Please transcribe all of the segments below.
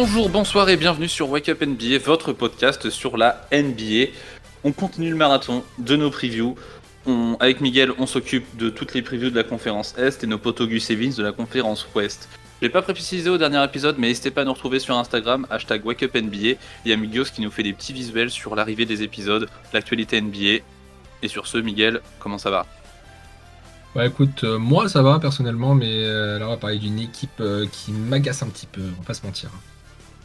Bonjour, bonsoir et bienvenue sur Wake Up NBA, votre podcast sur la NBA. On continue le marathon de nos previews. Avec Miguel, on s'occupe de toutes les previews de la conférence Est et nos potes Gus Evans de la conférence Ouest. Je l'ai pas précisé au dernier épisode, mais n'hésitez pas à nous retrouver sur Instagram, hashtag WakeUpNBA. Il y a Migos qui nous fait des petits visuels sur l'arrivée des épisodes, l'actualité NBA. Et sur ce, Miguel, comment ça va? Bah écoute, euh, moi ça va personnellement, mais euh, là on va parler d'une équipe euh, qui m'agace un petit peu, on va pas se mentir.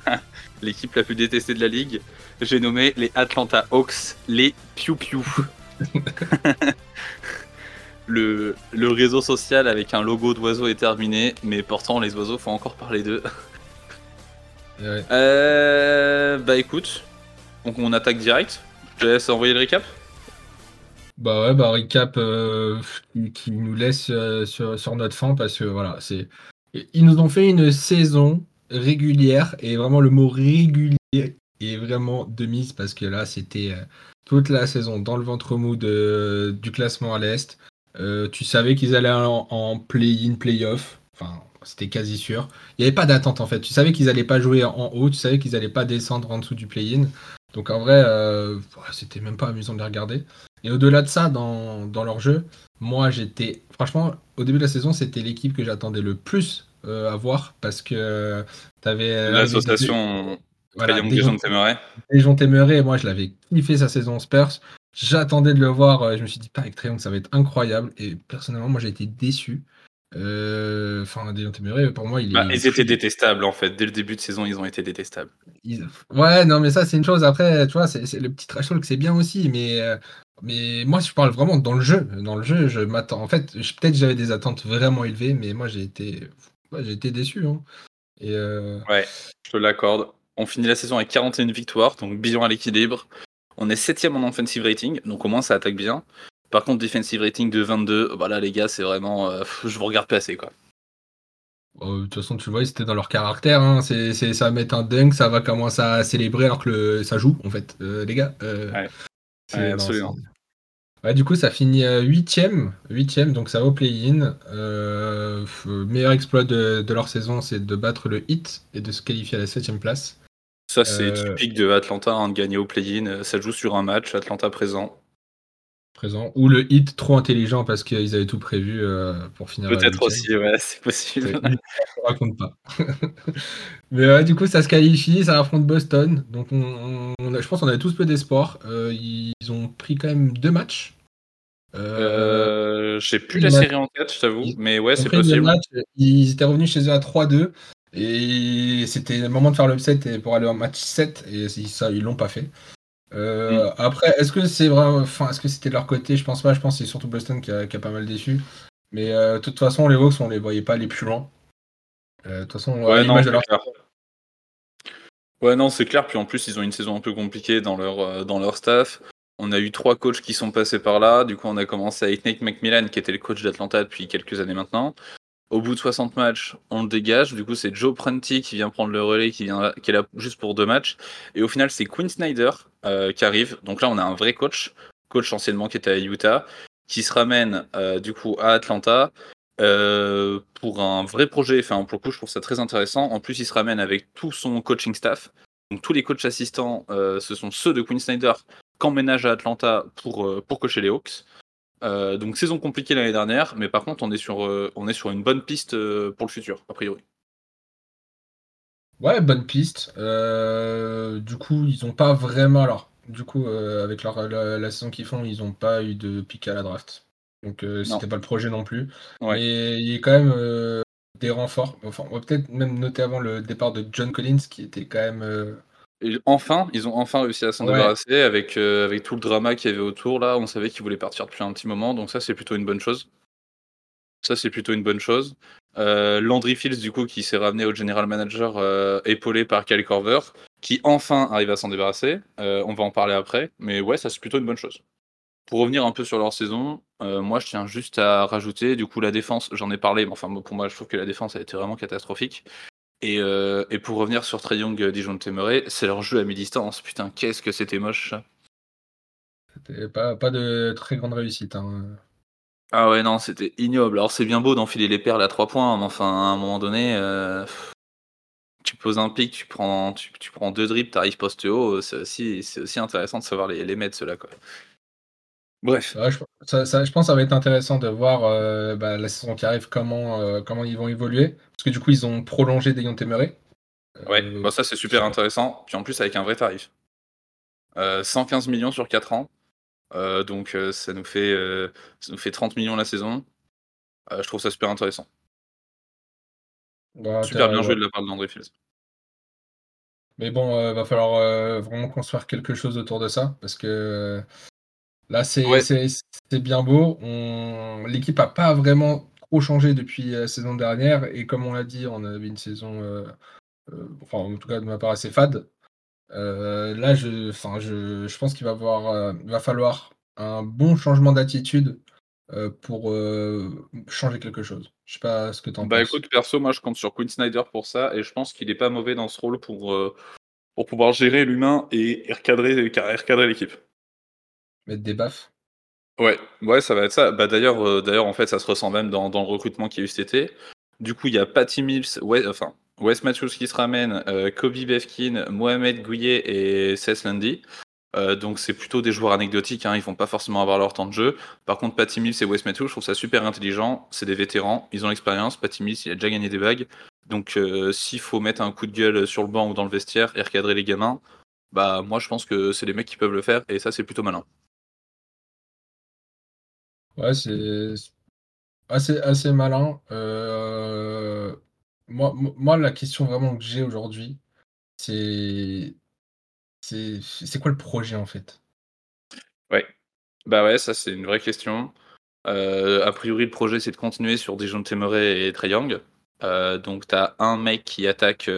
L'équipe la plus détestée de la ligue, j'ai nommé les Atlanta Hawks, les Pew Pew. le, le réseau social avec un logo d'oiseau est terminé, mais pourtant les oiseaux font encore parler d'eux. Ouais. Euh, bah écoute, donc on attaque direct. Je te laisse envoyer le récap. Bah ouais, bah recap euh, qui, qui nous laisse euh, sur, sur notre fin parce que voilà, c'est. Ils nous ont fait une saison régulière et vraiment le mot régulier est vraiment de mise parce que là c'était euh, toute la saison dans le ventre mou de, du classement à l'Est. Euh, tu savais qu'ils allaient en, play-in, play-off. Enfin, c'était quasi sûr. Il n'y avait pas d'attente en fait. Tu savais qu'ils allaient pas jouer en haut, tu savais qu'ils allaient pas descendre en dessous du play-in. Donc en vrai, euh, c'était même pas amusant de les regarder. Et au-delà de ça, dans, dans leur jeu, moi j'étais. Franchement, au début de la saison, c'était l'équipe que j'attendais le plus euh, à voir parce que tu avais. L'association voilà, Murray. Dejounte Murray, moi je l'avais kiffé sa saison Spurs. J'attendais de le voir, euh, je me suis dit, pas avec Trae Young, ça va être incroyable. Et personnellement, moi j'ai été déçu. Euh, Enfin, Dejounte Murray, pour moi, il est. Bah, ils étaient détestables en fait. Dès le début de saison, ils ont été détestables. Ils- Ouais, non, mais ça, c'est une chose. Après, tu vois, c'est le petit trash talk, c'est bien aussi. Mais, euh, mais moi, je parle vraiment dans le jeu. Dans le jeu, je m'attends. En fait, peut-être j'avais des attentes vraiment élevées, mais moi, j'ai été, ouais, j'ai été déçu. hein. Et euh, Ouais, je te l'accorde. On finit la saison avec 41 victoires, donc bilan à l'équilibre. On est 7 en offensive rating, donc au moins ça attaque bien. Par contre, defensive rating de 22, bah là les gars, c'est vraiment. euh, je vous regarde pas assez quoi. euh, de toute façon, tu vois, c'était dans leur caractère. Hein. C'est, ça va mettre un dunk, ça va commencer à célébrer alors que le- ça joue, en fait, euh, les gars. Ouais. c'est- Ouais, absolument. Ouais, du coup, ça finit huitième, huitième, donc ça va au play-in. Euh, meilleur exploit de, de leur saison, c'est de battre le hit et de se qualifier à la septième place. Ça, c'est Euh, typique de Atlanta, hein, de gagner au play-in. Ça joue sur un match, Atlanta présent. Présent. Ou le hit trop intelligent parce qu'ils avaient tout prévu euh, pour finir. Peut-être aussi, ouais, c'est possible. Je te raconte pas. Mais ouais, du coup, ça se qualifie, ça affronte Boston. Donc, on, a- je pense qu'on avait tous peu d'espoir. Euh, ils ont pris quand même deux matchs. Euh, Euh, J'ai plus la série en tête, je t'avoue, mais ouais, c'est possible. matchs. Ils étaient revenus chez eux à 3-2. Et c'était le moment de faire l'upset et pour aller en match 7. Et ça, ils l'ont pas fait. Euh, Mm. Après, est-ce que c'est vraiment, enfin, est-ce que c'était de leur côté? Je pense pas. Je pense que c'est surtout Boston qui a, qui a pas mal déçu. Mais euh, de toute façon, les Hawks, on les voyait pas aller plus loin. Euh, de toute façon, Ouais, non, de c'est leur clair. Ouais, non, c'est clair. Puis en plus, ils ont une saison un peu compliquée dans leur, euh, dans leur staff. On a eu trois coachs qui sont passés par là. Du coup, on a commencé avec Nate McMillan, qui était le coach d'Atlanta depuis quelques années maintenant. Au bout de 60 matchs, on le dégage. Du coup, c'est Joe Prunty qui vient prendre le relais, qui, vient qui est là juste pour deux matchs. Et au final, c'est Quinn Snyder euh, qui arrive. Donc là, on a un vrai coach, coach anciennement qui était à Utah, qui se ramène euh, du coup à Atlanta. euh, pour un vrai projet, enfin pour le coup je trouve ça très intéressant. En plus il se ramène avec tout son coaching staff. Donc tous les coachs assistants, ce sont ceux de Quinn Snyder qu'emménage à Atlanta pour, pour les Hawks. Euh, donc saison compliquée l'année dernière, mais par contre on est sur, euh, on est sur une bonne piste euh, pour le futur, a priori. Ouais, bonne piste. Du coup, ils ont pas vraiment. Alors, du coup, avec leur, la, la saison qu'ils font, ils ont pas eu de pick à la draft. Donc, c'était pas le projet non plus. Ouais. Mais il y a quand même des renforts. Enfin, on va peut-être même noter avant le départ de John Collins, qui était quand même. Et enfin, ils ont enfin réussi à s'en Ouais. débarrasser avec, euh, avec tout le drama qu'il y avait autour. Là, on savait qu'ils voulaient partir depuis un petit moment, donc ça c'est plutôt une bonne chose. Ça c'est plutôt une bonne chose. Euh, Landry Fields, du coup, qui s'est ramené au general manager euh, épaulé par Kyle Korver, qui enfin arrive à s'en débarrasser. On va en parler après, mais ouais, ça c'est plutôt une bonne chose. Pour revenir un peu sur leur saison, moi je tiens juste à rajouter, du coup la défense, j'en ai parlé, mais enfin pour moi je trouve que la défense a été vraiment catastrophique. Et, euh, et pour revenir sur Trae Young, Dijon Murray, c'est leur jeu à mi-distance. Putain, qu'est-ce que c'était moche. C'était pas, pas de très grande réussite. hein. Ah ouais, non, c'était ignoble. Alors c'est bien beau d'enfiler les perles à trois points, mais enfin à un moment donné, euh, tu poses un pic, tu prends, tu, tu prends deux drips, t'arrives poste haut, c'est aussi, c'est aussi intéressant de savoir les, les mettre ceux-là quoi. Bref. Ouais, je, ça, ça- je pense que ça va être intéressant de voir euh, bah, la saison qui arrive comment, euh, comment ils vont évoluer. Parce que du coup, ils ont prolongé Murray. Ouais, Euh, bah ça c'est super intéressant. Puis en plus avec un vrai tarif. Euh, 115 millions sur 4 ans. Donc ça nous fait ça nous fait 30 millions la saison. Je trouve ça super intéressant. bah, Super bien ouais. joué de la part de Landry Fields. Mais bon, euh, va falloir vraiment construire quelque chose autour de ça. Parce que là, c'est Ouais. bien beau. On... L'équipe a pas vraiment trop changé depuis la saison dernière. Et comme on l'a dit, on avait une saison, euh, euh, enfin, en tout cas de ma part, assez fade. Euh, là, je, enfin, je, je pense qu'il va, avoir, euh, il va falloir un bon changement d'attitude euh, pour euh, changer quelque chose. Je sais pas ce que tu en Bah penses. écoute, perso, moi je compte sur Quinn Snyder pour ça et je pense qu'il est pas mauvais dans ce rôle pour, euh, pour pouvoir gérer l'humain et recadrer, et recadrer l'équipe. Mettre des baffes. Ouais, ouais, ça va être ça. Bah d'ailleurs, euh, d'ailleurs en fait, ça se ressent même dans, dans le recrutement qu'il y a eu cet été. Du coup, il y a Patty Mills, ouais, enfin Wes Matthews qui se ramène, euh, Kobe Befkin, Mohamed Gouillet et Seth Landy. Euh, donc c'est plutôt des joueurs anecdotiques, hein, ils vont pas forcément avoir leur temps de jeu. Par contre, Patty Mills et Wes Matthews, je trouve ça super intelligent. C'est des vétérans, ils ont l'expérience. Patty Mills, il a déjà gagné des bagues. Donc euh, s'il faut mettre un coup de gueule sur le banc ou dans le vestiaire et recadrer les gamins, bah moi je pense que c'est les mecs qui peuvent le faire et ça c'est plutôt malin. Ouais, c'est assez, malin. Euh, moi, mo- moi, la question vraiment que j'ai aujourd'hui, c'est c'est quoi le projet en fait? Ouais, bah ouais, ça c'est une vraie question. Euh, a priori, le projet c'est de continuer sur Dijon Temeray et Young. Euh, donc t'as un mec qui attaque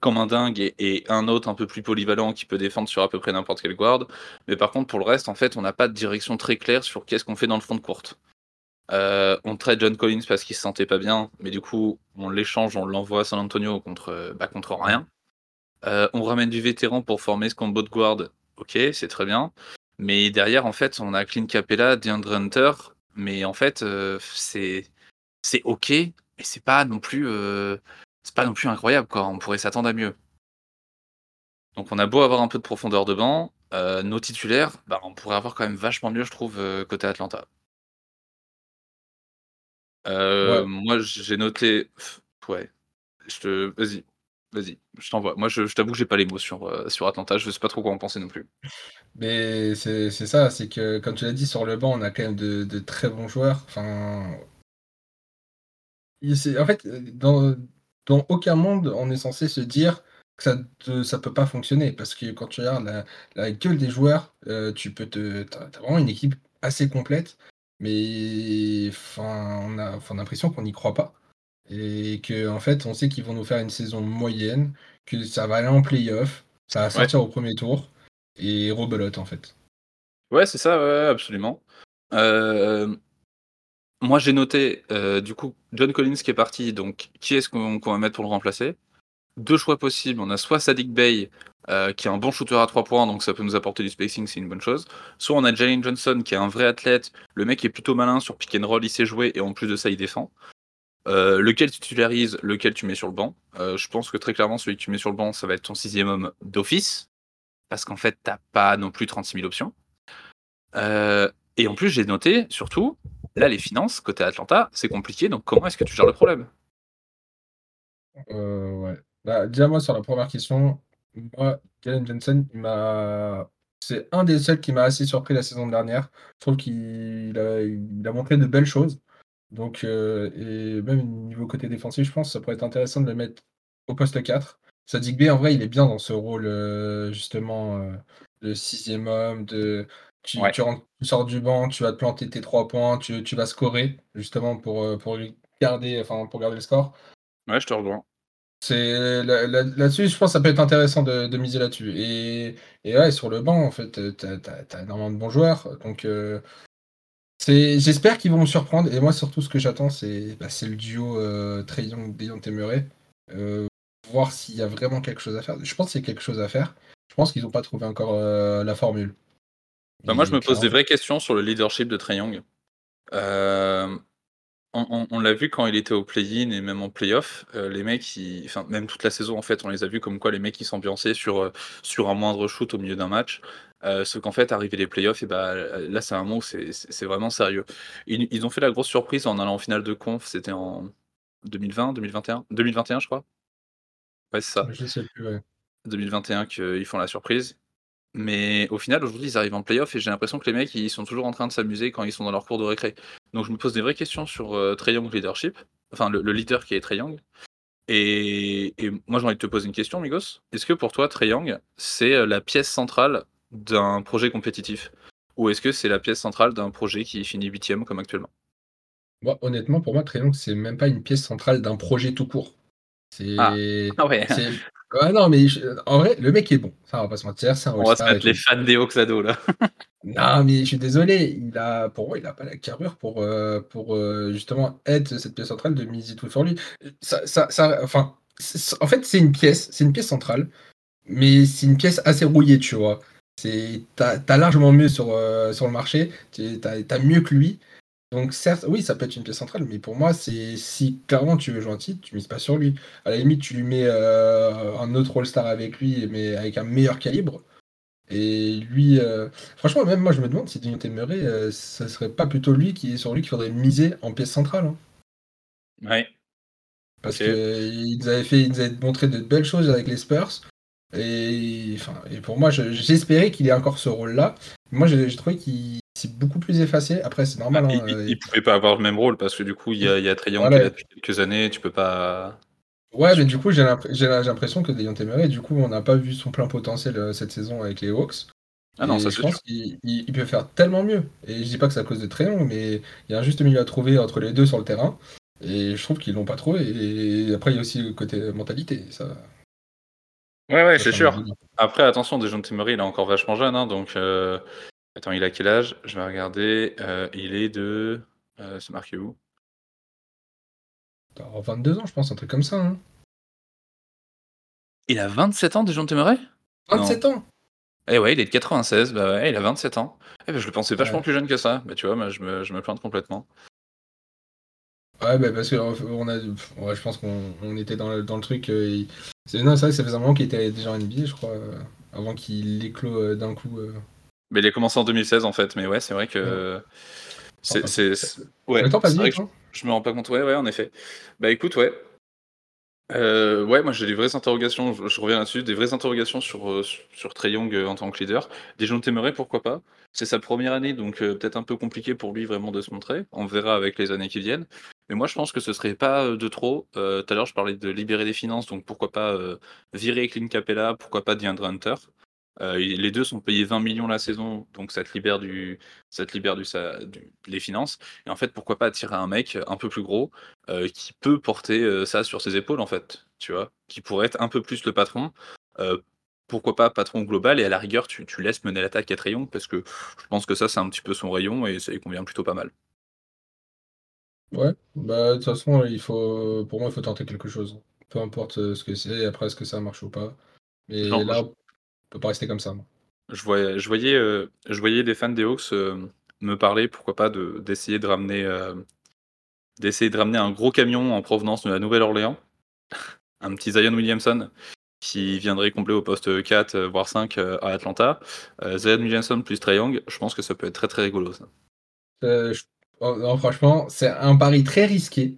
comme un dingue et, un autre un peu plus polyvalent qui peut défendre sur à peu près n'importe quel guard. Mais par contre, pour le reste, en fait, on n'a pas de direction très claire sur qu'est-ce qu'on fait dans le front de courte. Euh, on trade John Collins parce qu'il se sentait pas bien, mais du coup, on l'échange, on l'envoie à San Antonio contre, bah, contre rien. Euh, on ramène du vétéran pour former ce combo de guard. Ok, c'est très bien. Mais derrière, en fait, on a Clint Capella, DeAndre Hunter. Mais en fait, euh, c'est c'est ok, mais c'est pas non plus c'est pas non plus incroyable quoi. On pourrait s'attendre à mieux. Donc on a beau avoir un peu de profondeur de banc, euh, nos titulaires, bah, on pourrait avoir quand même vachement mieux, je trouve, euh, côté Atlanta. Euh, Ouais. moi, j'ai noté. Ouais. Je te. Vas-y. Vas-y. Je t'envoie. Moi, je, je t'avoue que j'ai pas les mots sur, euh, sur Atlanta. Je sais pas trop quoi en penser non plus. Mais c'est c'est ça, c'est que comme tu l'as dit sur le banc, on a quand même de, de très bons joueurs. Enfin, en fait, dans, dans aucun monde, on est censé se dire que ça ne ça peut pas fonctionner. Parce que quand tu regardes la, la gueule des joueurs, euh, tu peux te. T'as, t'as vraiment une équipe assez complète. Mais enfin, on a, enfin, on a l'impression qu'on n'y croit pas. Et que en fait, on sait qu'ils vont nous faire une saison moyenne, que ça va aller en playoff, ça va sortir au premier tour, et rebelote en fait. Ouais, c'est ça, ouais, absolument. Euh, moi, j'ai noté, euh, du coup, John Collins qui est parti. Donc, qui est-ce qu'on va mettre pour le remplacer? Deux choix possibles. On a soit Sadik Bey, euh, qui est un bon shooter à 3 points, donc ça peut nous apporter du spacing, c'est une bonne chose. Soit on a Jalen Johnson, qui est un vrai athlète. Le mec est plutôt malin sur pick and roll, il sait jouer, et en plus de ça, il défend. Euh, lequel tu titularises, lequel tu mets sur le banc? Je pense que très clairement, celui que tu mets sur le banc, ça va être ton sixième homme d'office. Parce qu'en fait, t'as pas non plus 36 000 options. Et en plus, j'ai noté, surtout, là, les finances, côté Atlanta, c'est compliqué. Donc, comment est-ce que tu gères le problème? Euh. Bah, déjà, moi, sur la première question, moi, Jalen m'a... c'est un des seuls qui m'a assez surpris la saison dernière. Je trouve qu'il a, montré de belles choses. Donc, euh, et même niveau côté défensif, je pense que ça pourrait être intéressant de le mettre au poste 4. Sadik B, en vrai, il est bien dans ce rôle, euh, justement, de sixième homme, de... Tu, Ouais. tu, rentres- tu sors du banc, tu vas te planter tes trois points, tu, tu vas scorer, justement, pour, euh, pour garder, enfin, pour garder le score. Ouais, je te rejoins. C'est là- là- là-dessus, je pense que ça peut être intéressant de, de miser là-dessus. Et, et ouais, sur le banc, en fait, t'as, t'as- t'as énormément de bons joueurs. Donc, euh, j'espère qu'ils vont me surprendre. Et moi, surtout, ce que j'attends, c'est, bah, le duo euh, Murray. Euh, voir s'il y a vraiment quelque chose à faire. Je pense qu'il y a quelque chose à faire. Je pense qu'ils n'ont pas trouvé encore euh, la formule. Bah, moi, je me pose des vraies questions sur le leadership de Trae Young. Euh, On l'a vu quand il était au play-in et même en play-off, heu, les mecs ils enfin même toute la saison en fait, on les a vus comme quoi les mecs ils s'ambiançaient sur, heu, sur un moindre shoot au milieu d'un match. Heu, sauf qu'en fait arrivé les play-offs et bah, là c'est un moment où c'est vraiment sérieux. Ils ils ont fait la grosse surprise en allant en finale de conf, c'était en 2020-2021? 2021 je crois. Ouais c'est ça. Je sais plus, ouais. 2021 qu'ils font la surprise. Mais au final, aujourd'hui, ils arrivent en play-off et j'ai l'impression que les mecs, ils sont toujours en train de s'amuser quand ils sont dans leur cours de récré. Donc je me pose des vraies questions sur, Trae Young leadership, enfin le le leader qui est Trae Young. Et et moi j'ai envie de te poser une question Migos. Est-ce que pour toi Trae Young, c'est, heu, la pièce centrale d'un projet compétitif? Ou est-ce que c'est la pièce centrale d'un projet qui finit 8e comme actuellement? Moi, honnêtement, pour moi, Trae Young, c'est même pas une pièce centrale d'un projet tout court. C'est Ah ouais! Ouais, non, mais je en vrai, le mec est bon, ça on va pas se mentir, un On va se mettre les fans des Hawks à dos là. Non, mais je suis désolé, il a pour moi, il a pas la carrure pour, heu, pour, heu, justement être cette pièce centrale de miser tout sur lui. Ça ça ça enfin, en fait, c'est une pièce c'est une pièce centrale, mais c'est une pièce assez rouillée, tu vois? C'est tu as tu as largement mieux sur, heu, sur le marché, tu tu as tu as mieux que lui. Donc certes, oui, ça peut être une pièce centrale, mais pour moi, c'est si clairement tu veux jouer un titre, tu mises pas sur lui. À la limite, tu lui mets, heu, un autre All-Star avec lui, mais avec un meilleur calibre et lui, heu franchement, même moi, je me demande si Dejounte Murray, heu, ça serait pas plutôt lui qui est sur lui qu'il faudrait miser en pièce centrale, hein. Ouais. Parce OK. qu'ils nous avaient fait ils nous avaient montré de belles choses avec les Spurs et enfin et pour moi, je j'espérais qu'il ait encore ce rôle-là. Moi, j'ai trouvé qu'il s'est beaucoup plus effacé. Après, c'est normal, il hein, il heu il pouvait pas avoir le même rôle parce que du coup, il y a il y a qui est là depuis quelques années, tu peux pas Ouais, mais du coup, j'ai l'imp j'ai j'ai l'impression que Dejounte Murray, du coup, on n'a pas vu son plein potentiel, heu, cette saison avec les Hawks. Ah non, ça je pense qu'il il peut faire tellement mieux. Et je dis pas que c'est à cause de Trae Young, mais il y a un juste milieu à trouver entre les 2 sur le terrain. Et je trouve qu'ils l'ont pas trouvé. Et après il y a aussi le côté mentalité, ça Ouais, ouais, c'est sûr. Après attention, Dejounte Murray, il est encore vachement jeune, hein, donc heu, attends, il a quel âge? Je vais regarder, heu, il est de, c'est marqué où? Il doit avoir 22 ans, je pense, un truc comme ça, hein? Il a 27 ans Dejounte Murray? Non. 27 ans! Eh ouais, il est de 96, bah ouais, il a 27 ans. Eh bah, je le pensais vachement Ouais. plus jeune que ça. Bah, tu vois, moi je me je me plante complètement. Ouais, bah, parce f on a ouais, je pense qu'on on était dans le dans le truc, il c'est non, c'est vrai que ça faisait un moment qu'il était déjà en NBA, je crois, heu, avant qu'il éclot, heu, d'un coup, Mais il a commencé en 2016 en fait, mais ouais, c'est vrai que c'est ouais, Le temps passe c'est vrai que vite, je hein? je me rends pas compte. Ouais, ouais, en effet. Bah, écoute, ouais. Ouais, moi j'ai des vraies interrogations, je je reviens là-dessus, des vraies interrogations sur, sur Trae Young, en tant que leader. Dejounte Murray, pourquoi pas? C'est sa 1re année, donc peut-être un peu compliqué pour lui vraiment de se montrer. On verra avec les années qui viennent. Mais moi je pense que ce serait pas, heu, de trop. Heu, tout à l'heure je parlais de libérer des finances, donc pourquoi pas, heu, virer Clint Capela, pourquoi pas DeAndre Hunter? Les 2 sont payés 20 000 000 la saison, donc ça te libère du finances et en fait, pourquoi pas attirer un mec un peu plus gros, qui peut porter, ça sur ses épaules en fait, tu vois? Qui pourrait être un peu plus le patron. Pourquoi pas patron global et à la rigueur tu tu laisses mener l'attaque à Trae Young parce que je pense que ça, c'est un petit peu son rayon et ça lui convient plutôt pas mal. Ouais, bah, de toute façon, il faut pour moi, il faut tenter quelque chose. Peu importe, heu, ce que c'est, après est-ce que ça marche ou pas. Mais là, on peut pas rester comme ça. Je voy je voyais, heu, je voyais des fans des Hawks, hem, me parler, pourquoi pas, de d'essayer de ramener, d'essayer de ramener un gros camion en provenance de la Nouvelle-Orléans. Un petit Zion Williamson qui viendrait combler au poste, heu, 4, heu, voire 5, heu, à Atlanta. Zion Williamson plus Trae Young, je pense que ça peut être très, très rigolo ça. Heu, j oh non, franchement, c'est un pari très risqué,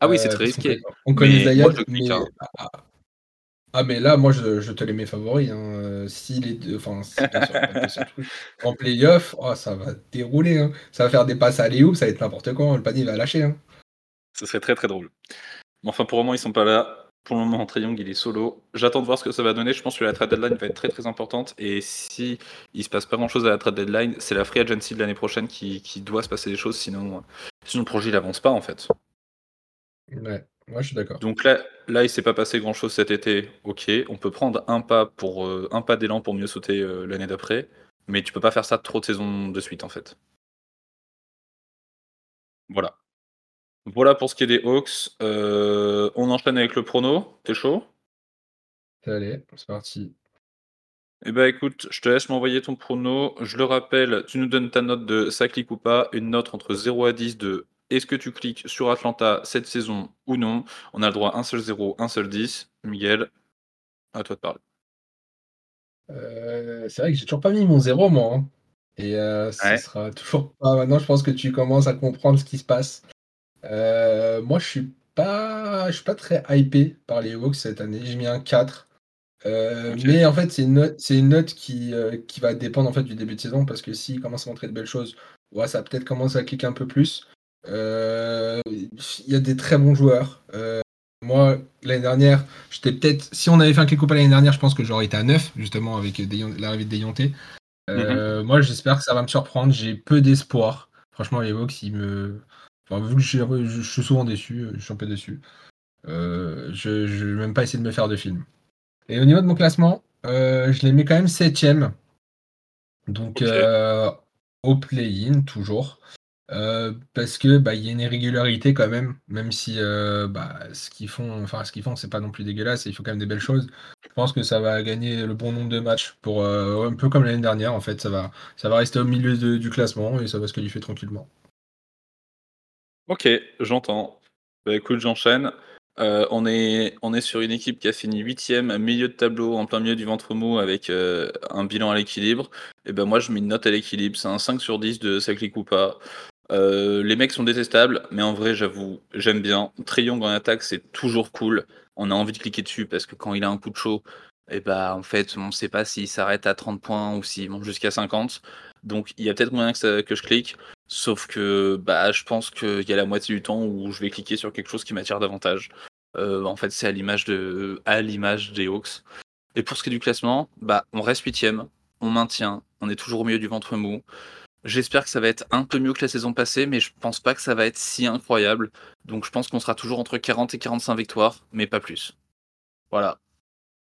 Ah oui, c'est heu, très risqué, on connaît mais moi Zion, je clique, mais hein. ah mais là, moi, je je te les mets favoris, hein, heu, si les 2 enfin, si. En play-off, oh ça va dérouler, hein. Ça va faire des passes alley-oop, ça va être n'importe quoi, le panier va lâcher. Ce serait très, très drôle. Mais enfin, pour le moment, ils sont pas là. Pour le moment, Young, il est solo. J'attends de voir ce que ça va donner. Je pense que la trade deadline va être très, très importante et si il se passe pas grand-chose à la trade deadline, c'est la free agency de l'année prochaine qui qui doit se passer des choses, sinon, heu, sinon le projet il avance pas, en fait. Ouais, ouais, je suis d'accord. Donc là là, il s'est pas passé grand-chose cet été, OK, on peut prendre un pas pour, heu, un pas d'élan pour mieux sauter, heu, l'année d'après, mais tu peux pas faire ça trop de saisons de suite, en fait. Voilà. Voilà pour ce qui est des Hawks, heu, on enchaîne avec le prono, tu es chaud? Allez, c'est parti. Eh bah, écoute, je te laisse m'envoyer ton prono. Je le rappelle, tu nous donnes ta note de ça clique ou pas, une note entre 0 à 10 de est-ce que tu cliques sur Atlanta cette saison ou non On a le droit à un seul 0, un seul 10. Miguel, à toi de parler. Euh, c'est vrai que j'ai toujours pas mis mon 0, moi. Hein. Et euh, ce sera toujours pas. Maintenant, je pense que tu commences à comprendre ce qui se passe. Euh, moi, je suis pas, je suis pas très hypé par les Hawks cette année. J'ai mis un 4. Euh, mais en fait, c'est une note, c'est une note qui, euh, qui va dépendre en fait du début de saison parce que s'il commence à montrer de belles choses, ouais, ça peut-être commencer à cliquer un peu plus. Il y a des très bons joueurs. moi, l'année dernière, j'étais peut-être. Si on avait fait un clic pas l'année dernière, je pense que j'aurais été à 9, justement, avec l'arrivée de Deyonté. Mhm. Moi, j'espère que ça va me surprendre. J'ai peu d'espoir. Franchement, les Hawks, ils me. Enfin, vu que je, suis souvent déçu, je suis un peu déçu. je ne vais même pas essayer de me faire de film. Et au niveau de mon classement, euh, je les mets quand même septième. Donc euh, au play-in toujours. Euh, parce que bah, il y a une irrégularité quand même, même si bah, ce qu'ils font, enfin ce qu'ils font, c'est pas non plus dégueulasse, et il faut quand même des belles choses. Je pense que ça va gagner le bon nombre de matchs pour un peu comme l'année dernière en fait, ça va, ça va rester au milieu du classement et ça va se qualifier tranquillement. Ok, j'entends. Bah écoute, j'enchaîne. Euh, on, est, sur une équipe qui a fini huitième, milieu de tableau, en plein milieu du ventre mou, avec euh, un bilan à l'équilibre. Et ben moi, je mets une note à l'équilibre. C'est un 5 sur 10 de ça clique ou pas. Euh, les mecs sont détestables, mais en vrai, j'avoue, j'aime bien. Triangle en attaque, c'est toujours cool. On a envie de cliquer dessus parce que quand il a un coup de chaud, et bah en fait, on ne sait pas s'il s'arrête à 30 points ou s'il monte jusqu'à 50. Donc il y a peut-être moyen que je clique. Sauf que bah, je pense qu'il y a la moitié du temps où je vais cliquer sur quelque chose qui m'attire davantage. Euh, en fait, c'est à l'image de, à l'image des Hawks. Et pour ce qui est du classement, bah, on reste huitième, on maintient, on est toujours au milieu du ventre mou. J'espère que ça va être un peu mieux que la saison passée, mais je pense pas que ça va être si incroyable. Donc je pense qu'on sera toujours entre 40 et 45 victoires, mais pas plus. Voilà.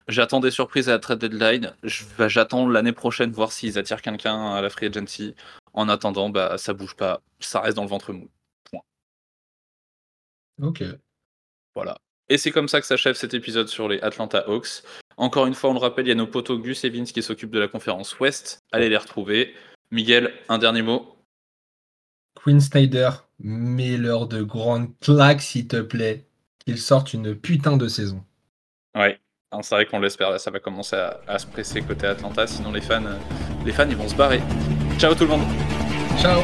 J'attends des surprises à la trade deadline. J'attends l'année prochaine voir s'ils attirent quelqu'un à la free agency. En attendant, bah, ça bouge pas. Ça reste dans le ventre mou. Point. Ok. Voilà. Et c'est comme ça que s'achève cet épisode sur les Atlanta Hawks. Encore une fois, on le rappelle, il y a nos potos Gus et Vince qui s'occupent de la conférence Ouest. Allez les retrouver. Miguel, un dernier mot. Queen Snyder, mets-leur de grandes claques, s'il te plaît. Qu'ils sortent une putain de saison. Ouais, c'est vrai qu'on l'espère, ça va commencer à, se presser côté Atlanta, sinon les fans, les fans ils vont se barrer. Ciao tout le monde Ciao